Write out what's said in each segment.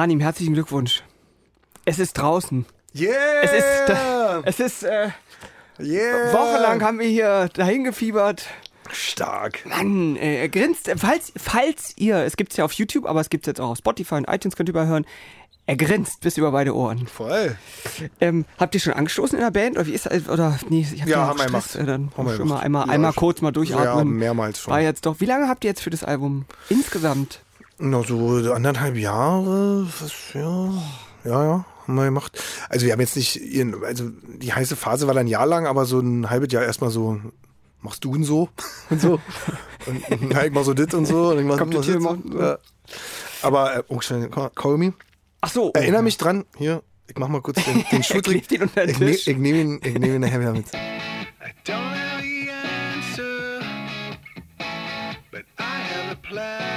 Arnim, herzlichen Glückwunsch. Es ist draußen. Yeah! Es ist, es ist, äh, yeah! wochenlang haben wir hier dahin gefiebert. Stark. Mann, äh, er grinst. Falls, falls ihr, es gibt's ja auf YouTube, aber es gibt's jetzt auch auf Spotify und iTunes, könnt ihr überhören. Er grinst bis über beide Ohren. Voll. Ähm, habt ihr schon angestoßen in der Band? Oder wie ist das? Oder, nee, ich hab Ja, haben wir gemacht. Äh, Dann Haben wir schon mal einmal, Ja, einmal kurz mal Ja, durchatmen. mehrmals schon. War jetzt doch. Wie lange habt ihr jetzt für das Album insgesamt? Na, so anderthalb Jahre. Was, ja. Ja, ja. Haben wir gemacht. Also, wir haben jetzt nicht, ihren- also, die heiße Phase war dann ein Jahr lang, aber so ein halbes Jahr erstmal so, machst du und so? Und so. und, ja, ich mach so dit und so. Und ich mach Kommt mach das hier dit so. mal- Ja. Aber, äh, oh, schnell, call me. Ach so. Erinnere mich dran, hier, ich mach mal kurz den, den Schuhtrick. ihn den ich nehm- Tisch. ich nehme ihn, ich nehm ihn nachher wieder mit. I don't have the answer, but I have a plan.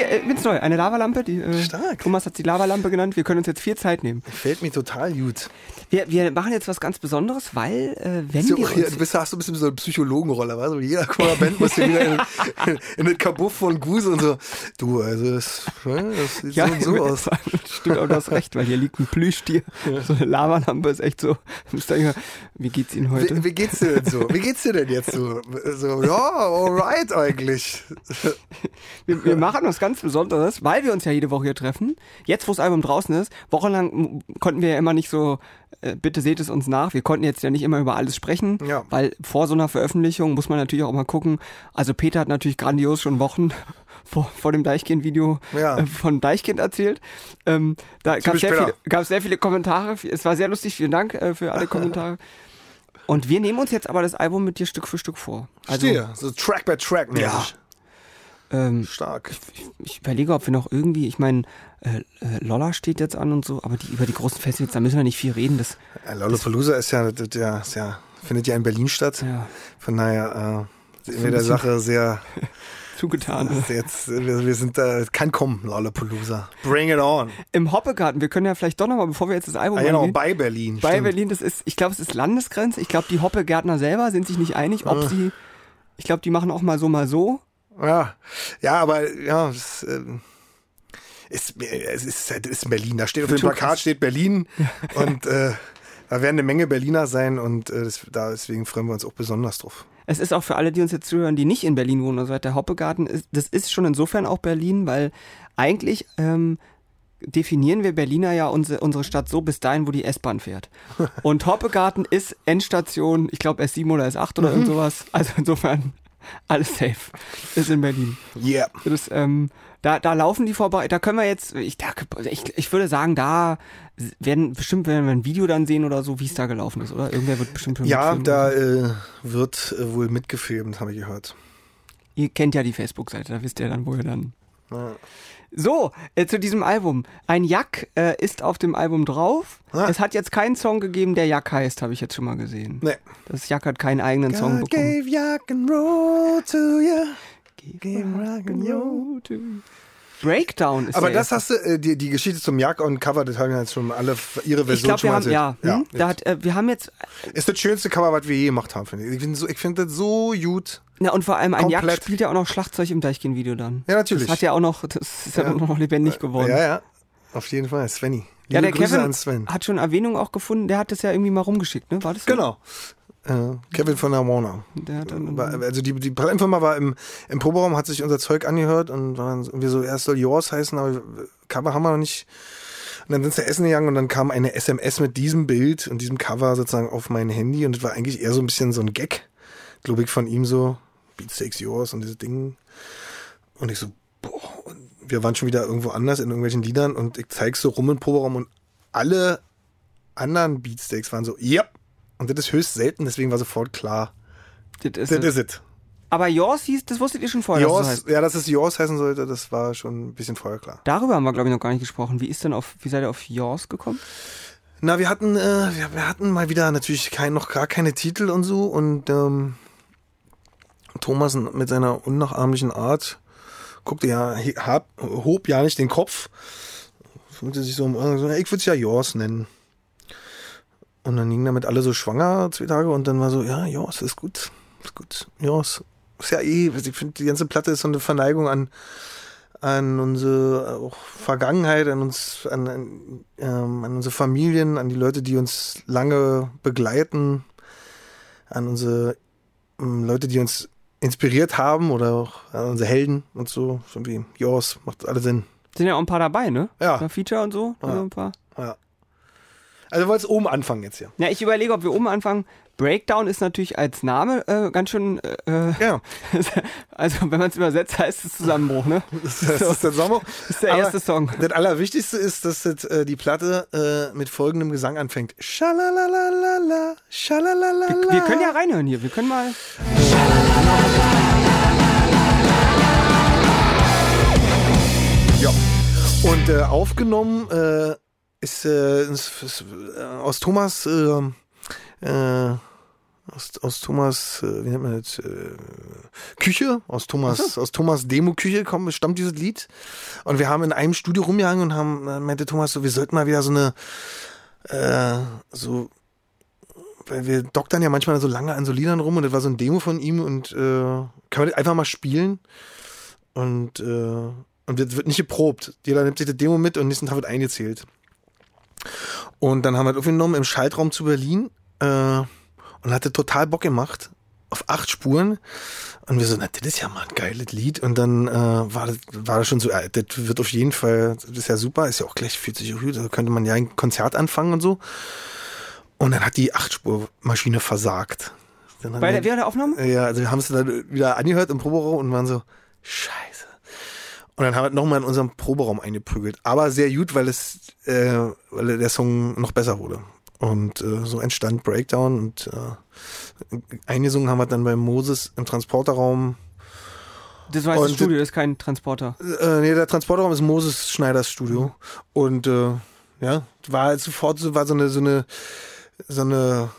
Hier, äh, ganz neu. Eine Lavalampe. Die, äh, Stark. Thomas hat sie Lavalampe genannt. Wir können uns jetzt viel Zeit nehmen. Fällt mir total gut. Wir, wir machen jetzt was ganz Besonderes, weil, äh, wenn So, wir uns... du bist, hast du ein bisschen so eine Psychologenrolle, weißt du? Jeder Band muss hier wieder in, in, in den Kabuff von Guse und so. Du, also das, ne, das sieht so und so aus. Stimmt, aber du hast recht, weil hier liegt ein Plüschtier. So eine Lavalampe ist echt so. Wie geht's Ihnen heute? Wie, wie geht's dir denn so? Wie geht's dir denn jetzt so? so ja, alright eigentlich. Wir, wir machen was ganz Besonderes, weil wir uns ja jede Woche hier treffen. Jetzt, wo das Album draußen ist, wochenlang konnten wir ja immer nicht so, äh, bitte seht es uns nach, wir konnten jetzt ja nicht immer über alles sprechen, Ja. weil vor so einer Veröffentlichung muss man natürlich auch mal gucken. Also Peter hat natürlich grandios schon Wochen vor, vor dem Deichkind-Video Ja. äh, von Deichkind erzählt. Ähm, da gab es sehr, viele- gab sehr viele Kommentare. Es war sehr lustig, vielen Dank äh, für alle Kommentare. Und wir nehmen uns jetzt aber das Album mit dir Stück für Stück vor. Also, Stehe, so Track by Track mäßig. Ja. Ähm, Stark. ich überlege, ob wir noch irgendwie, ich meine, äh, äh, Lolla steht jetzt an und so, aber die, über die großen Festivals, da müssen wir nicht viel reden. Das, Ja, Lollapalooza ist ja, das- der, ist ja, findet ja in Berlin statt. ja, Von daher äh, sind wir der Sache sehr, zugetan. jetzt, wir, wir sind da, kann kommen, Lollapalooza. Bring it on. Im Hoppegarten, wir können ja vielleicht doch nochmal, bevor wir jetzt das Album Ah, genau, angehen, bei Berlin. bei stimmt. Berlin, das ist, ich glaube, es ist Landesgrenze. Ich glaube, die Hoppegärtner selber sind sich nicht einig, ob Ah. sie, ich glaube, die machen auch mal so, mal so. Ja, ja, aber ja, es ähm, ist, es ist, es ist Berlin. Da steht auf dem Plakat steht Berlin und äh, da werden eine Menge Berliner sein und äh, das, da, deswegen freuen wir uns auch besonders drauf. Es ist auch für alle, die uns jetzt zuhören, die nicht in Berlin wohnen, also der Hoppegarten, ist, das ist schon insofern auch Berlin, weil eigentlich ähm, definieren wir Berliner ja unsere, unsere Stadt so bis dahin, wo die S-Bahn fährt. Und Hoppegarten ist Endstation, ich glaube S7 oder S8 oder irgend sowas. Also insofern alles safe. Ist in Berlin. Yeah. Das, ähm, da, da laufen die vorbei. Da können wir jetzt, ich, da, ich, ich würde sagen, da werden bestimmt werden wir ein Video dann sehen oder so, wie es da gelaufen ist, oder? Irgendwer wird bestimmt Ja, da äh, wird äh, wohl mitgefilmt, habe ich gehört. Ihr kennt ja die Facebook-Seite, da wisst ihr dann, wo ihr dann. Ja. So, äh, zu diesem Album. Ein Jack äh, ist auf dem Album drauf. Ah. Es hat jetzt keinen Song gegeben, der Jack heißt, habe ich jetzt schon mal gesehen. Nee. Das Jack hat keinen eigenen Song God bekommen. gave Rock and Roll to you. Gave rock and roll. Breakdown ist Aber das erste. hast du, äh, die, die Geschichte zum Jack und Cover, das haben ja jetzt schon alle ihre Version Ich glaube, schon wir mal haben, ja, erzählt. hm, da hat, äh, wir haben jetzt, Ist das schönste Cover, was wir je gemacht haben, finde ich. Ich finde so, ich finde das so gut. Na und vor allem ein Jack Komplett. spielt ja auch noch Schlagzeug im Deichgehen-Video dann. Ja, natürlich. Das hat ja auch noch, das ist ja, Ja. noch lebendig geworden. Ja, ja. Auf jeden Fall. Svenny. Liebe Ja, der Grüße Kevin an Sven. hat schon Erwähnung auch gefunden, der hat das ja irgendwie mal rumgeschickt, ne? War das so? Genau. Äh, Kevin von der Warner. Der hat dann, also die, die Plattenfirma war im, im Proberaum, hat sich unser Zeug angehört und war dann irgendwie so, erst soll Yours heißen, aber Cover haben wir noch nicht. Und dann sind sie essen gegangen und dann kam eine SMS mit diesem Bild und diesem Cover sozusagen auf mein Handy und das war eigentlich eher so ein bisschen so ein Gag, glaube ich, von ihm so, Beatsteaks Yours und diese Dinge. Und ich so, boah, und wir waren schon wieder irgendwo anders in irgendwelchen Liedern und ich zeig's so rum im Proberaum und alle anderen Beatsteaks waren so, yep. Und das ist höchst selten, deswegen war sofort klar, das ist, das ist es. Aber Yours hieß, das wusstet ihr schon vorher. Yours, heißt. ja, dass es Yours heißen sollte, das war schon ein bisschen vorher klar. Darüber haben wir, glaube ich, noch gar nicht gesprochen. Wie ist denn auf, wie seid ihr auf Yours gekommen? Na, wir hatten, äh, wir, wir hatten mal wieder natürlich kein, noch gar keine Titel und so und ähm, Thomas mit seiner unnachahmlichen Art guckte ja, hab, hob ja nicht den Kopf, fühlte sich so, äh, ich würde es ja Yours nennen. Und dann gingen damit alle so schwanger zwei Tage und dann war so, ja, Yours ist gut, ist gut, Yours. Ist ja eh, ich finde, die ganze Platte ist so eine Verneigung an, an unsere auch Vergangenheit, an uns, an, an, ähm, an unsere Familien, an die Leute, die uns lange begleiten, an unsere ähm, Leute, die uns inspiriert haben oder auch unsere Helden und so. So wie Yours, macht alle Sinn. Sind ja auch ein paar dabei, ne? Ja. Ein Feature und so. Ja. Also ein paar. Ja. Also du wolltest oben anfangen jetzt hier. Ja, ich überlege, ob wir oben anfangen. Breakdown ist natürlich als Name äh, ganz schön, äh, Ja, also wenn man es übersetzt, heißt es Zusammenbruch, ne? das, das ist der Sommer. Das ist der Aber erste Song. Das Allerwichtigste ist, dass das, äh, die Platte äh, mit folgendem Gesang anfängt. Schalalalala, schalalalala. Wir können ja reinhören hier. Wir können mal. Ja. Und äh, aufgenommen äh, ist, äh, ist, ist äh, aus Thomas äh, äh, aus, aus Thomas, wie nennt man das, Küche, aus Thomas, aus Thomas Demo-Küche kommt, stammt dieses Lied. Und wir haben in einem Studio rumgehangen und haben, äh, meinte Thomas so, wir sollten mal wieder so eine, äh, so, wir doktern ja manchmal so lange an so Liedern rum und das war so ein Demo von ihm und äh, können wir das einfach mal spielen. Und, äh, und das wird nicht geprobt. Jeder nimmt sich das Demo mit und nächsten Tag wird eingezählt. Und dann haben wir das aufgenommen im Schaltraum zu Berlin äh, und hatte total Bock gemacht auf acht Spuren. Und wir so, na, das ist ja mal ein geiles Lied. Und dann äh, war, das, war das schon so, äh, das wird auf jeden Fall, das ist ja super, ist ja auch gleich 40 Uhr, da könnte man ja ein Konzert anfangen und so. Und dann hat die Achtspurmaschine versagt. Dann Bei der, wir- der Aufnahme? ja, also wir haben es dann wieder angehört im Proberaum und waren so, scheiße. Und dann haben wir nochmal in unserem Proberaum eingeprügelt. Aber sehr gut, weil es, äh, weil der Song noch besser wurde. Und äh, so entstand Breakdown und äh, eingesungen haben wir dann bei Moses im Transporterraum. Das war jetzt das Studio, das ist kein Transporter. Äh, nee, der Transporterraum ist Moses Schneiders Studio. Und äh, ja, war halt sofort so, war so eine, so eine, so eine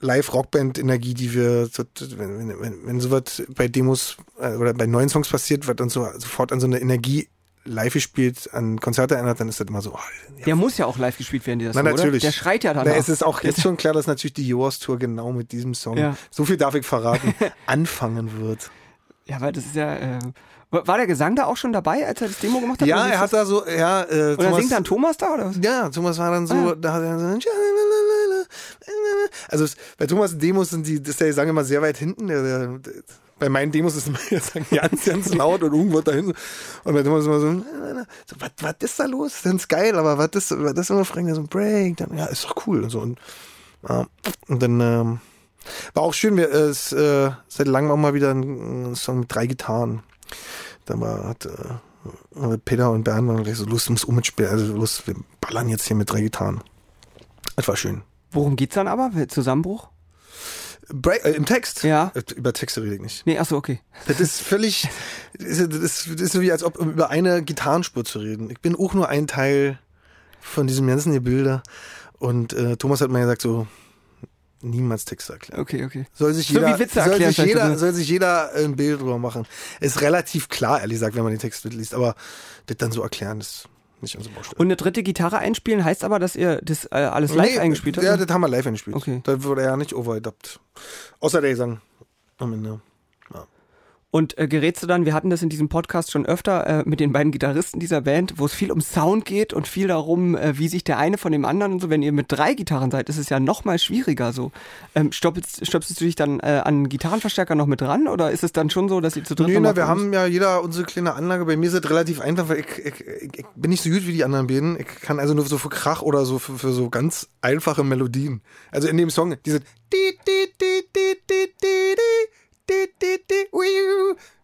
Live-Rockband-Energie, die wir, wenn, wenn, wenn, sowas bei Demos äh, oder bei neuen Songs passiert, wird uns so sofort an so eine Energie live gespielt, an Konzerte erinnert, dann ist das immer so, oh, ja. Der muss ja auch live gespielt werden, dieser Na, Song, oder? natürlich. Der schreit ja Na, danach. es ist auch jetzt schon klar, dass natürlich die Yours Tour genau mit diesem Song, Ja. so viel darf ich verraten, anfangen wird. ja, weil das ist ja. Äh, war der Gesang da auch schon dabei, als er das Demo gemacht hat? Ja, Oder er hat da so, ja, äh, Und dann singt dann Thomas da, oder was? Ja, Thomas war dann so, Ah. da hat er so, also bei Thomas Demos sind die, ist der Gesang immer sehr weit hinten. Der, der, bei meinen Demos ist immer der Gesang ganz, ganz laut und irgendwo dahin. Und bei Thomas ist immer so, so was, ist da los? Das ist geil, aber was ist, was ist immer fragen, so ein Break, dann, ja, ist doch cool und so. Und, ja, und dann, ähm, war auch schön, wir, äh, es, äh, seit langem auch mal wieder ein, ein Song mit drei Gitarren. Da war, hat, äh, Peter und Bernd waren gleich so Lust ums Umspielen, also Lust, wir ballern jetzt hier mit drei Gitarren. Das war schön. Worum geht's dann aber? Zusammenbruch? Break, äh, Im Text? Ja. Äh, Über Texte rede ich nicht. Nee, achso, okay. Das ist völlig, das ist, das das so wie als ob über eine Gitarrenspur zu reden. Ich bin auch nur ein Teil von diesem ganzen Gebilde. Und äh, Thomas hat mir gesagt, so niemals Texte erklären. Okay, okay. Soll sich So jeder, wie Witze soll erklären sich jeder, soll sich jeder ein Bild drüber machen. Ist relativ klar, ehrlich gesagt, wenn man den Text mitliest. Aber das dann so erklären, ist nicht unsere Baustelle. Und eine dritte Gitarre einspielen heißt aber, dass ihr das äh, alles live Nee, eingespielt habt? Ja, das haben wir live eingespielt. Okay. Da wurde er ja nicht overdubbt. Außer der Gesang am Ende. Und äh, gerätst du dann, wir hatten das in diesem Podcast schon öfter äh, mit den beiden Gitarristen dieser Band, wo es viel um Sound geht und viel darum, äh, wie sich der eine von dem anderen und so, wenn ihr mit drei Gitarren seid, ist es ja noch mal schwieriger so. Ähm, stoppelst, stöpselst du dich dann äh, an Gitarrenverstärker noch mit dran oder ist es dann schon so, dass ihr zu dritt Nee, na, mal wir haben ja jeder unsere kleine Anlage. Bei mir ist es relativ einfach, weil ich, ich, ich, ich bin nicht so gut wie die anderen beiden. Ich kann also nur so für Krach oder so für, für so ganz einfache Melodien. Also in dem Song, diese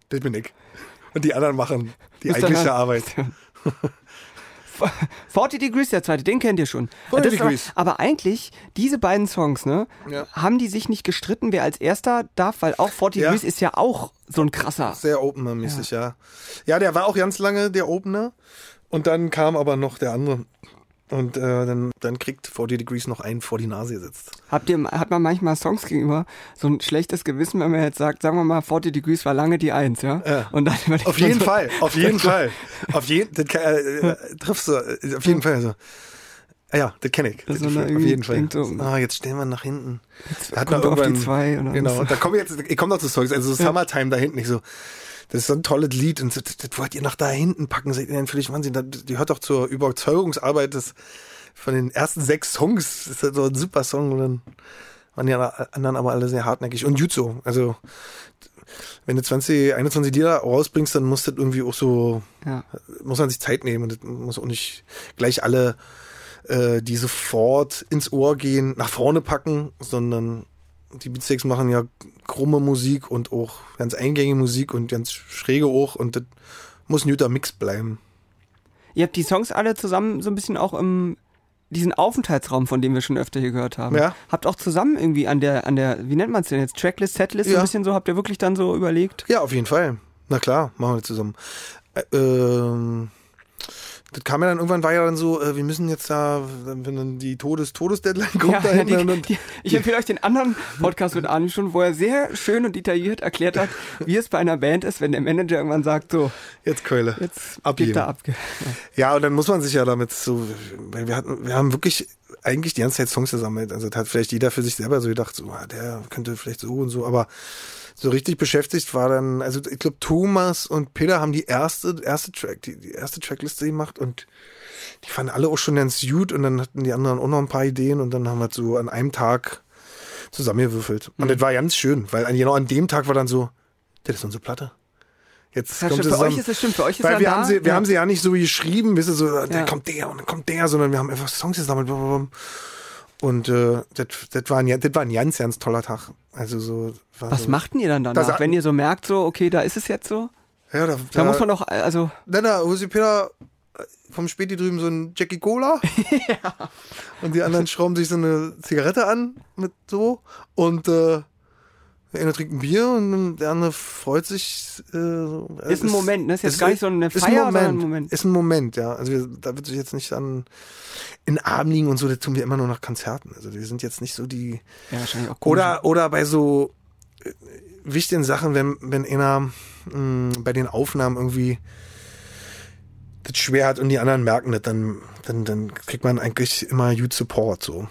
das bin ich. Und die anderen machen die eigentliche Arbeit. 40 Degrees, der zweite, den kennt ihr schon. 40 Degrees. Aber, aber, eigentlich, diese beiden Songs, ne, ja. haben die sich nicht gestritten, wer als erster darf, weil auch 40 ja. Degrees ist ja auch so ein krasser. Sehr Opener-mäßig, ja. ja. ja. der war auch ganz lange der Opener. Und dann kam aber noch der andere und äh, dann, dann kriegt 40 Degrees noch einen vor die Nase gesetzt. Habt ihr, hat man manchmal Songs gegenüber so ein schlechtes Gewissen, wenn man jetzt sagt, sagen wir mal, 40 Degrees war lange die Eins, ja? Ja. Und dann Auf jeden so, Fall, auf jeden Fall. Auf jeden, das kann, äh, äh, triffst du, äh, auf jeden Fall. Also. Ah Ja, das kenne ich. Das man da auf jeden Fall. so, ah, jetzt stellen wir nach hinten. Jetzt Hat kommt man auf die zwei oder Genau, was. da komme ich jetzt, ich komme noch zu Songs, also Summertime da hinten, nicht so. Das ist so ein tolles Lied und das, das wollt ihr nach da hinten packen, seid ihr denn völlig Wahnsinn. Die hört doch zur Überzeugungsarbeit des, von den ersten sechs Songs. Das ist so ein super Song und dann waren die anderen aber alle sehr hartnäckig. Und gut so. Also, wenn du 20, 21 Lieder rausbringst, dann muss das irgendwie auch so, Ja. muss man sich Zeit nehmen und das muss auch nicht gleich alle, äh, die sofort ins Ohr gehen, nach vorne packen, sondern die Beatsteaks machen ja krumme Musik und auch ganz eingängige Musik und ganz schräge auch und das muss ein guter Mix bleiben. Ihr habt die Songs alle zusammen so ein bisschen auch im diesen Aufenthaltsraum, von dem wir schon öfter hier gehört haben. Ja. Habt auch zusammen irgendwie an der, an der, wie nennt man es denn jetzt? Tracklist, Setlist, so Ja. ein bisschen so, habt ihr wirklich dann so überlegt? Ja, auf jeden Fall. Na klar, machen wir zusammen. Äh, ähm, das kam ja dann irgendwann, war ja dann so, äh, wir müssen jetzt da, wenn dann die Todes Todes-Deadline kommt, Ja, da ja, hinten, ich empfehle euch den anderen Podcast mit Arne schon, wo er sehr schön und detailliert erklärt hat, wie es bei einer Band ist, wenn der Manager irgendwann sagt, so, jetzt Keule. jetzt Abgeben. gibt er ab. Ja. Ja, und dann muss man sich ja damit so, weil wir hatten, wir haben wirklich eigentlich die ganze Zeit Songs gesammelt. Also hat vielleicht jeder für sich selber so gedacht, so, ah, der könnte vielleicht so und so, aber so richtig beschäftigt war dann, also ich glaube Thomas und Peter haben die erste, erste Track, die, die erste Trackliste gemacht und die fanden alle auch schon ganz gut und dann hatten die anderen auch noch ein paar Ideen und dann haben wir so an einem Tag zusammengewürfelt. Und das war ganz schön, weil an, genau an dem Tag war dann so, das ist unsere Platte. Jetzt Ja, kommt stimmt, für euch ist es stimmt, für euch ist Weil wir da. haben sie, wir ja. haben sie ja nicht so geschrieben, wisst ihr, so, da Ja. kommt der und dann kommt der, sondern wir haben einfach Songs gesammelt. Und äh, das, das, war ein, das war ein ganz, ganz toller Tag. Also so. Was so, macht denn ihr dann danach, Das- wenn ihr so merkt, so, okay, da ist es jetzt so? Ja, da, Da muss man doch, also, Dann da, Hose Peter äh, vom Späti drüben so ein Jackie Cola. Und die anderen schrauben sich so eine Zigarette an mit so. Und äh, der eine trinkt ein Bier und der andere freut sich. Äh, so. Ist ein Moment, ne? Ist jetzt ist- gar nicht so eine ist Feier, ein sondern Moment, ein Moment. Ist ein Moment, ja. Also wir, da wird sich jetzt nicht an in den Arm liegen und so, das tun wir immer nur nach Konzerten. Also wir sind jetzt nicht so die. ja, wahrscheinlich auch komisch. Oder, oder bei so äh, wichtigen Sachen, wenn, wenn einer mh, bei den Aufnahmen irgendwie das schwer hat und die anderen merken das, dann, dann, dann kriegt man eigentlich immer gut Support so.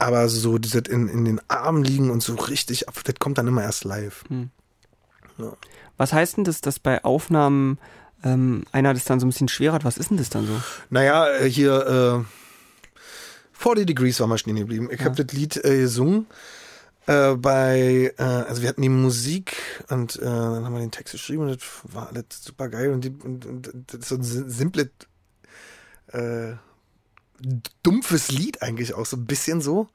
Aber so dieses in, in den Armen liegen und so richtig ab, das kommt dann immer erst live. Was heißt denn das, dass bei Aufnahmen ähm, einer das dann so ein bisschen schwer hat? Was ist denn das dann so? Naja, äh, hier äh, 40 Degrees war mal stehen geblieben. Ich habe das Lied äh, gesungen. Äh, bei, äh, also wir hatten die Musik und äh, dann haben wir den Text geschrieben und das war alles super geil und, die, und, und das ist so ein sim- simples, äh, dumpfes Lied eigentlich auch, so ein bisschen so.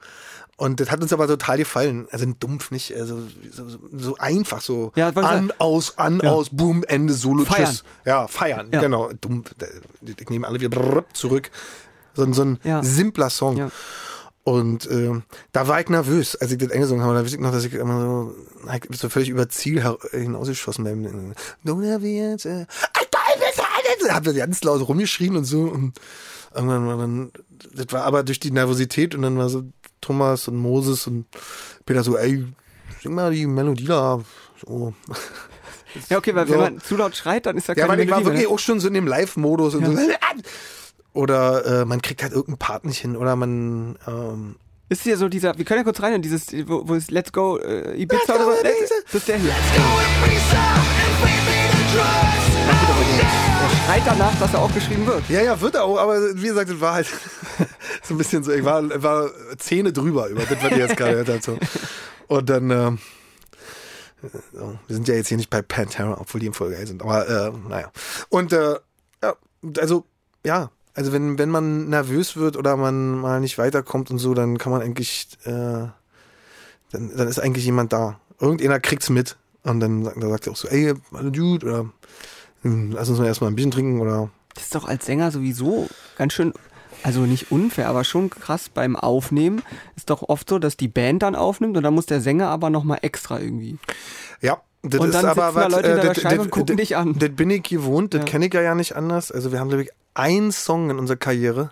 Und das hat uns aber total gefallen. Also dumpf nicht, also so, so, einfach so. Ja, an, aus, an, Ja. aus, boom, Ende, Solo, Feiern. tschüss. Ja, feiern, Ja. genau. Dumpf. Ich nehme alle wieder zurück. So, ein- so ein Ja. simpler Song. Ja. Und ähm, da war ich nervös, als ich das eingesungen habe. Da weiß ich noch, dass ich immer so, ich bin so völlig über Ziel hinausgeschossen beim Don't have the answer. Hab da ganz laut rumgeschrien und so. Und irgendwann war dann, das war aber durch die Nervosität und dann war so Thomas und Moses und Peter so, ey, sing mal die Melodie da. So. Ja, okay, weil So. wenn man zu laut schreit, dann ist Ja, keine weil ich war wirklich auch schon so in dem Live-Modus und Ja. so. Oder äh, man kriegt halt irgendeinen Part nicht hin oder man ähm, Ist hier so dieser, wir können ja kurz rein in dieses, wo, wo ist Let's Go äh, Ibiza Let's go oder so? Ibiza. Let's, das ist der hier. Let's danach, dass er auch geschrieben wird. Ja, ja, wird er auch, aber wie gesagt, es war halt so ein bisschen so, ich war, war Zähne drüber über das, was ihr jetzt gerade gehört habt. Und dann, ähm, so, wir sind ja jetzt hier nicht bei Pantera, obwohl die im voll geil sind, aber äh, naja. Und äh, ja, also, ja, also wenn, wenn man nervös wird oder man mal nicht weiterkommt und so, dann kann man eigentlich, äh, dann, dann ist eigentlich jemand da. Irgendeiner kriegt's mit. Und dann, sagt- dann sagt er auch so, ey, Dude, oder lass uns mal erstmal ein bisschen trinken oder Das ist doch als Sänger sowieso ganz schön, also nicht unfair, aber schon krass beim Aufnehmen. Ist doch oft so, dass die Band dann aufnimmt und dann muss der Sänger aber nochmal extra irgendwie. Ja, das Und ist dann aber sitzen da was, Leute äh, hinter der das- Scheibe und gucken dich an. Das bin ich gewohnt, das Ja. kenne ich ja, ja nicht anders. Also wir haben, glaube ich, einen Song in unserer Karriere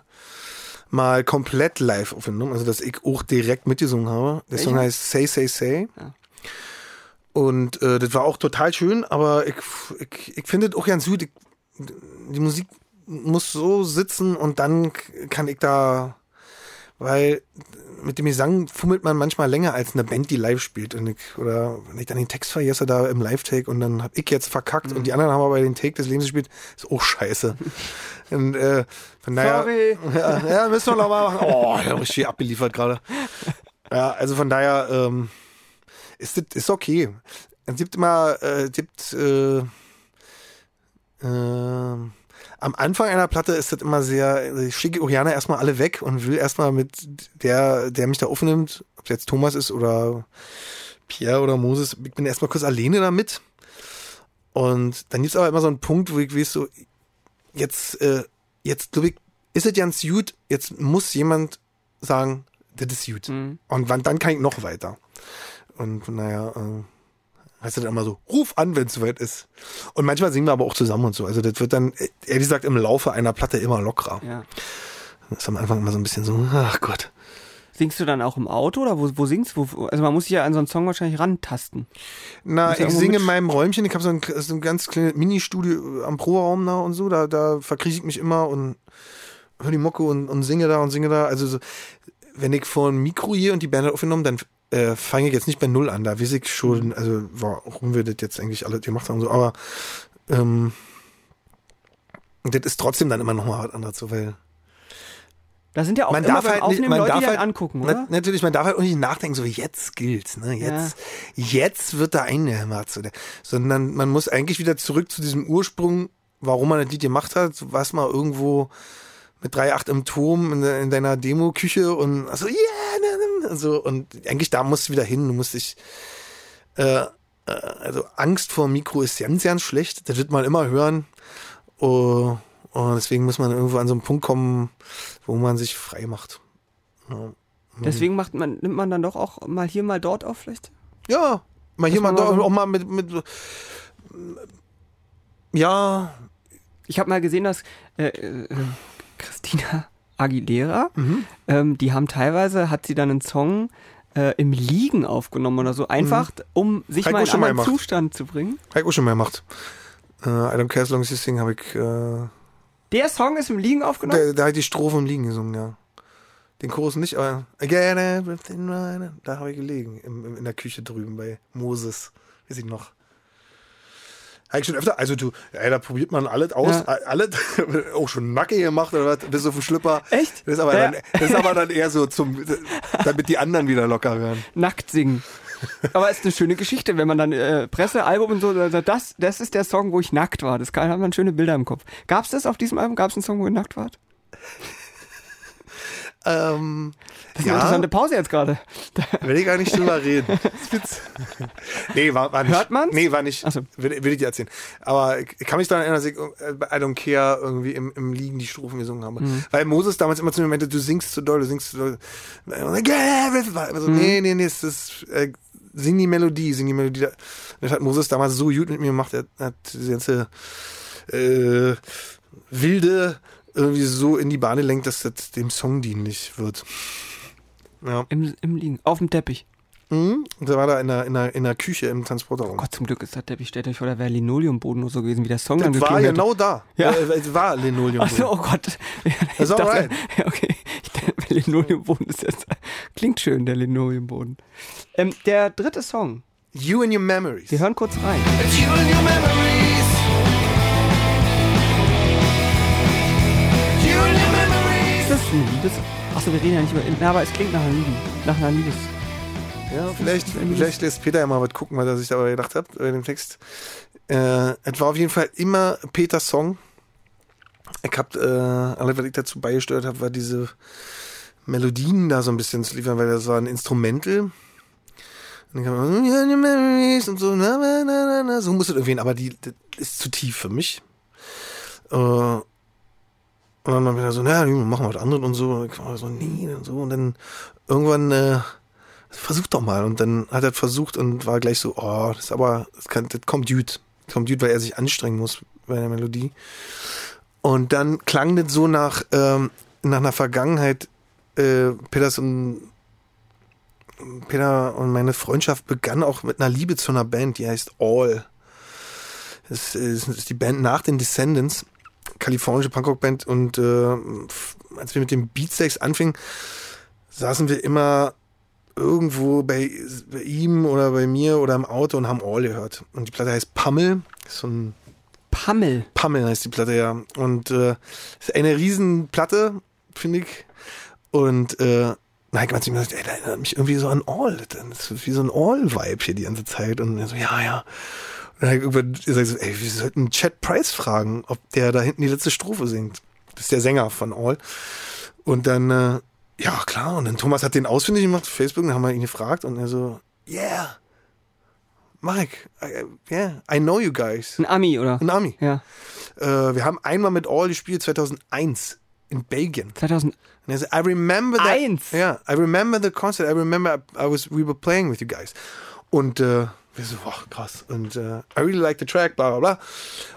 mal komplett live aufgenommen, also dass ich auch direkt mitgesungen habe. Der Song Welchen? heißt Say, Say, Say. Ja. Und äh, das war auch total schön, aber ich, ich, ich finde es auch ganz gut. Ich, die Musik muss so sitzen und dann kann ich da weil mit dem Gesang fummelt man manchmal länger als eine Band, die live spielt. Und ich, oder wenn ich dann den Text vergesse da im Live-Take und dann hab ich jetzt verkackt und die anderen haben aber den Take des Lebens gespielt, ist auch scheiße. und äh, von daher. Sorry. Ja, ja müssen wir nochmal machen. Oh, ja, richtig abgeliefert gerade. Ja, also von daher ähm, ist ist okay. Es gibt immer, äh, es gibt äh, ähm, am Anfang einer Platte ist das immer sehr, ich schicke Oriana erstmal alle weg und will erstmal mit der, der mich da aufnimmt, ob es jetzt Thomas ist oder Pierre oder Moses, ich bin erstmal kurz alleine damit. Und dann gibt's aber immer so einen Punkt, wo ich weiß, so, jetzt, äh, jetzt glaube ich, ist es ganz gut, jetzt muss jemand sagen, das ist gut. Mhm. Und wann, dann kann ich noch weiter. Und naja, äh, heißt das dann immer so, ruf an, wenn es soweit ist. Und manchmal singen wir aber auch zusammen und so. Also das wird dann, ehrlich gesagt, im Laufe einer Platte immer lockerer. Ja. Das ist am Anfang immer so ein bisschen so, ach Gott. Singst du dann auch im Auto oder wo, wo singst du? Also man muss sich ja an so einen Song wahrscheinlich rantasten. Na, ich singe in meinem Räumchen, ich habe so ein, so ein ganz kleines Mini-Studio am Proberaum da und so, da, da verkriege ich mich immer und höre die Mucke und, und singe da und singe da. Also so, wenn ich vor ein Mikro hier und die Band hat aufgenommen, dann äh, fange ich jetzt nicht bei Null an, da weiß ich schon, also warum wir das jetzt eigentlich alle gemacht haben so, aber ähm, das ist trotzdem dann immer noch mal was anderes, so, weil Da sind ja auch Man immer darf halt nicht- Aufnehmen man Leute, darf die dann halt- angucken, Na, oder? natürlich, man darf halt auch nicht nachdenken, so jetzt gilt's, ne? Jetzt, jetzt wird da eingehämmert. So, der- sondern man muss eigentlich wieder zurück zu diesem Ursprung, warum man das Lied gemacht hat, was mal irgendwo mit 3,8 im Turm in, in deiner Demo-Küche und also, yeah, ne, ne, so, und eigentlich da musst du wieder hin, du musst dich, äh, äh, also Angst vor Mikro ist ganz, ganz schlecht, das wird man immer hören, oh, und deswegen muss man irgendwo an so einen Punkt kommen, wo man sich frei macht. Ja. Deswegen macht man, nimmt man dann doch auch mal hier, mal dort auf vielleicht? Ja, mal hier mal, so- auch mal mit, mit ja, Ich habe mal gesehen, dass äh, äh, Christina Aguilera, Mhm. ähm, die haben teilweise, hat sie dann einen Song äh, im Liegen aufgenommen oder so, einfach um sich Heiko mal in einen anderen. Zustand zu bringen. auch schon mal gemacht. Äh, I don't care as long as you sing habe ich, äh, Der Song ist im Liegen aufgenommen? da, da hat die Strophe im Liegen gesungen, ja. Den Chorus nicht, aber Again, everything right, da habe ich gelegen, im, im, in der Küche drüben bei Moses, weiß ich noch. Habe ich schon öfter, also du, ey, da probiert man alles aus, Ja. alles, auch schon nackig gemacht oder was, bis auf den Schlüpper. Echt? Das ist aber, Ja. dann, das ist aber dann eher so zum, damit die anderen wieder locker werden. Nackt singen. Aber ist eine schöne Geschichte, wenn man dann äh, Pressealbum und so, das, das ist der Song, wo ich nackt war. Das kann, hat man schöne Bilder im Kopf. Gab's das auf diesem Album? Gab's einen Song, wo ihr nackt wart? Ähm, Das ist eine interessante Pause jetzt gerade. Will ich gar nicht drüber reden. Witz. Nee, war, war nicht. Hört man's? Nee, war nicht. So. Will, will ich dir erzählen. Aber ich kann mich daran erinnern, dass ich äh, bei I Don't Care irgendwie im, im Liegen die Strophen gesungen habe. Mhm. Weil Moses damals immer zu mir meinte, du singst zu doll, du singst zu doll. Und ich, Also, Mhm. Nee, nee, nee, es ist, äh, sing die Melodie, sing die Melodie. Das hat Moses damals so gut mit mir gemacht. Er hat diese ganze äh, wilde irgendwie so in die Bahn gelenkt, dass das dem Song dienlich wird. Ja. Im, Im Liegen. Auf dem Teppich. Mhm. Und da war da in der, in der, in der Küche im Transporterraum. Gott, zum Glück ist der Teppich. Stellt euch vor, da wäre Linoleumboden oder so gewesen, wie der Song dann das war geklungen hätte. genau da. Ja. Äh, Es war Linoleum. Ach so, oh Gott. Ja, ich ist alright. ja, okay. Ich dachte, Linoleumboden ist jetzt, klingt schön, der Linoleumboden. Ähm, der dritte Song. You and Your Memories. Wir hören kurz rein. It's you and your memories. You and your memories. Ist das ein Liebes... Achso, wir reden ja nicht über... Na, aber es klingt nach einer Lieben. Nach einer Liebes... Ja, vielleicht, vielleicht lässt Peter ja mal was gucken, was er sich dabei gedacht hat bei dem Text. Äh, es war auf jeden Fall immer Peters Song. Ich hab, äh, alles, was ich dazu beigesteuert habe, war diese Melodien da so ein bisschen zu liefern, weil das war ein Instrumental. Und dann kann man "You and your memories und so, na, na, na, na, so muss es irgendwie, aber die, das ist zu tief für mich. Äh, und dann mal wieder so, na, machen wir was anderes und so. Und war so, nee, und so. Und dann irgendwann, äh, versuch doch mal. Und dann hat er versucht und war gleich so, oh, das ist aber, das, kann, das kommt gut. Das kommt gut, weil er sich anstrengen muss bei der Melodie. Und dann klang das so nach, ähm, nach einer Vergangenheit, äh, Peters und Peter und meine Freundschaft begann auch mit einer Liebe zu einer Band, die heißt All. Das ist die Band nach den Descendants, kalifornische Punkrock-Band. Und äh, als wir mit den Beatsteaks anfingen, saßen wir immer irgendwo bei, bei ihm oder bei mir oder im Auto und haben All gehört. Und die Platte heißt Pammel. Ist so ein Pammel. Pammel heißt die Platte, ja. Und äh, ist eine Riesenplatte, finde ich. Und äh, Mike hat mir gesagt, ey, erinnert mich irgendwie so an All. Das ist wie so ein All-Vibe hier die ganze Zeit. Und er so, ja, ja. Und dann hab ich irgendwann gesagt, so, ey, wir sollten Chad Price fragen, ob der da hinten die letzte Strophe singt. Das ist der Sänger von All. Und dann, äh, ja, klar. Und dann Thomas hat den ausfindig gemacht auf Facebook, dann haben wir ihn gefragt und er so, yeah. Mike, I, yeah, I know you guys. Ein Ami, oder? Ein Ami. Ja. Äh, wir haben einmal mit All gespielt 2001 in Belgien. 2000. And I said, I remember that. Eins? Yeah, I remember the concert. I remember I was we were playing with you guys. Und äh, wir so, boah, krass. Und äh, I really like the track, bla bla bla.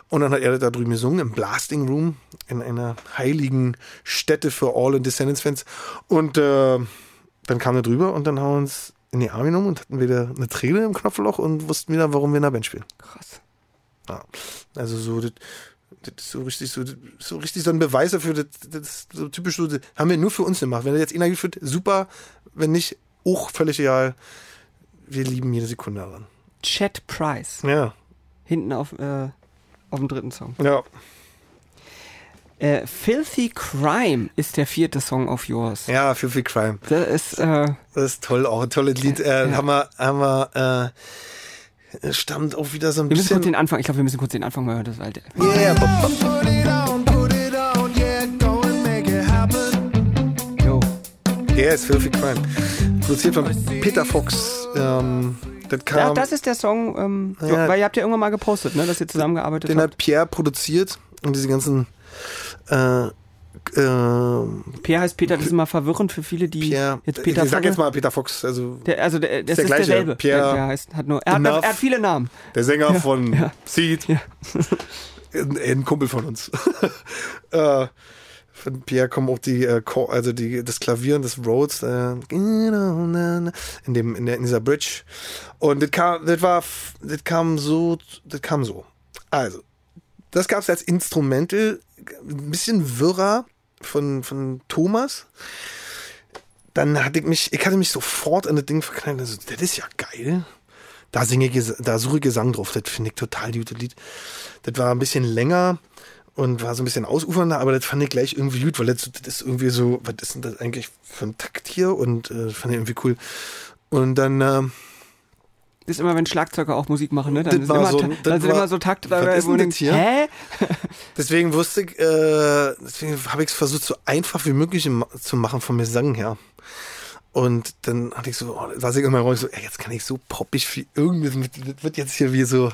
Und dann hat er da drüben gesungen im Blasting Room in einer heiligen Stätte für All and Descendants Fans. Und äh, dann kam er drüber und dann haben wir uns in die Arme genommen und hatten wieder eine Träne im Knopfloch und wussten wieder, warum wir in der Band spielen. Krass. Ja. Also so, das, das ist so richtig, so, so richtig so ein Beweis dafür, das, das ist so typisch so, das haben wir nur für uns gemacht. Wenn er jetzt einer führt, super, wenn nicht, auch völlig egal. Wir lieben jede Sekunde daran. Chat Price. Ja, Hinten auf, äh, auf dem dritten Song. ja. Äh, Filthy Crime ist der vierte Song auf Yours. Ja, viel Crime. Das ist, äh, Das ist toll, auch ein tolles Lied. Äh, Ja. Haben wir, haben wir, äh, stammt auch wieder so ein wir müssen kurz bisschen. den Anfang, ich glaube, wir müssen kurz den Anfang mal hören, das alte. Yeah, Put it on, put it on, yeah, go and make it happen. Der ist Filthy Crime. Produziert von Peter Fox. Ähm, das kam, Ja, das ist der Song, ähm, Ja. weil ihr habt ja irgendwann mal gepostet, ne, dass ihr zusammengearbeitet den habt. hat Pierre produziert und diese ganzen äh, äh, Pierre heißt Peter, das ist immer verwirrend für viele, die Pierre, jetzt Peter ich sag jetzt mal Peter Fox, also Der, also der, das der ist, gleiche, derselbe. Pierre der, heißt, hat nur, er hat, Enough. er hat viele Namen. der Sänger von ja. Seed, Ja. ein, ein Kumpel von uns. äh, von Pierre kommen auch die, äh, also die, das Klavier und das Rhodes äh, in dem in, der, in dieser Bridge und das kam, das war, das kam so, das kam so. Also das gab es als Instrumental, ein bisschen wirrer von von Thomas. Dann hatte ich mich, ich hatte mich sofort an das Ding verknallt. Also, das ist ja geil. Da singe da suche Gesang drauf. Das finde ich total gutes Lied. Das war ein bisschen länger und war so ein bisschen ausufernder, aber das fand ich gleich irgendwie gut, weil das, das ist irgendwie so, was ist denn das eigentlich für ein Takt hier? Und äh, fand ich irgendwie cool. Und dann, äh, Das ist immer, wenn Schlagzeuger auch Musik machen, ne? Dann sind war immer, so dann sind war- immer so Takte dabei, ist wo das hier? hä? deswegen wusste ich, äh, deswegen habe ich es versucht, so einfach wie möglich zu machen vom Gesang her. Und dann hatte ich so, oh, saß ich immer raus, so, ey, jetzt kann ich so poppig wie irgendwie, das wird jetzt hier wie so,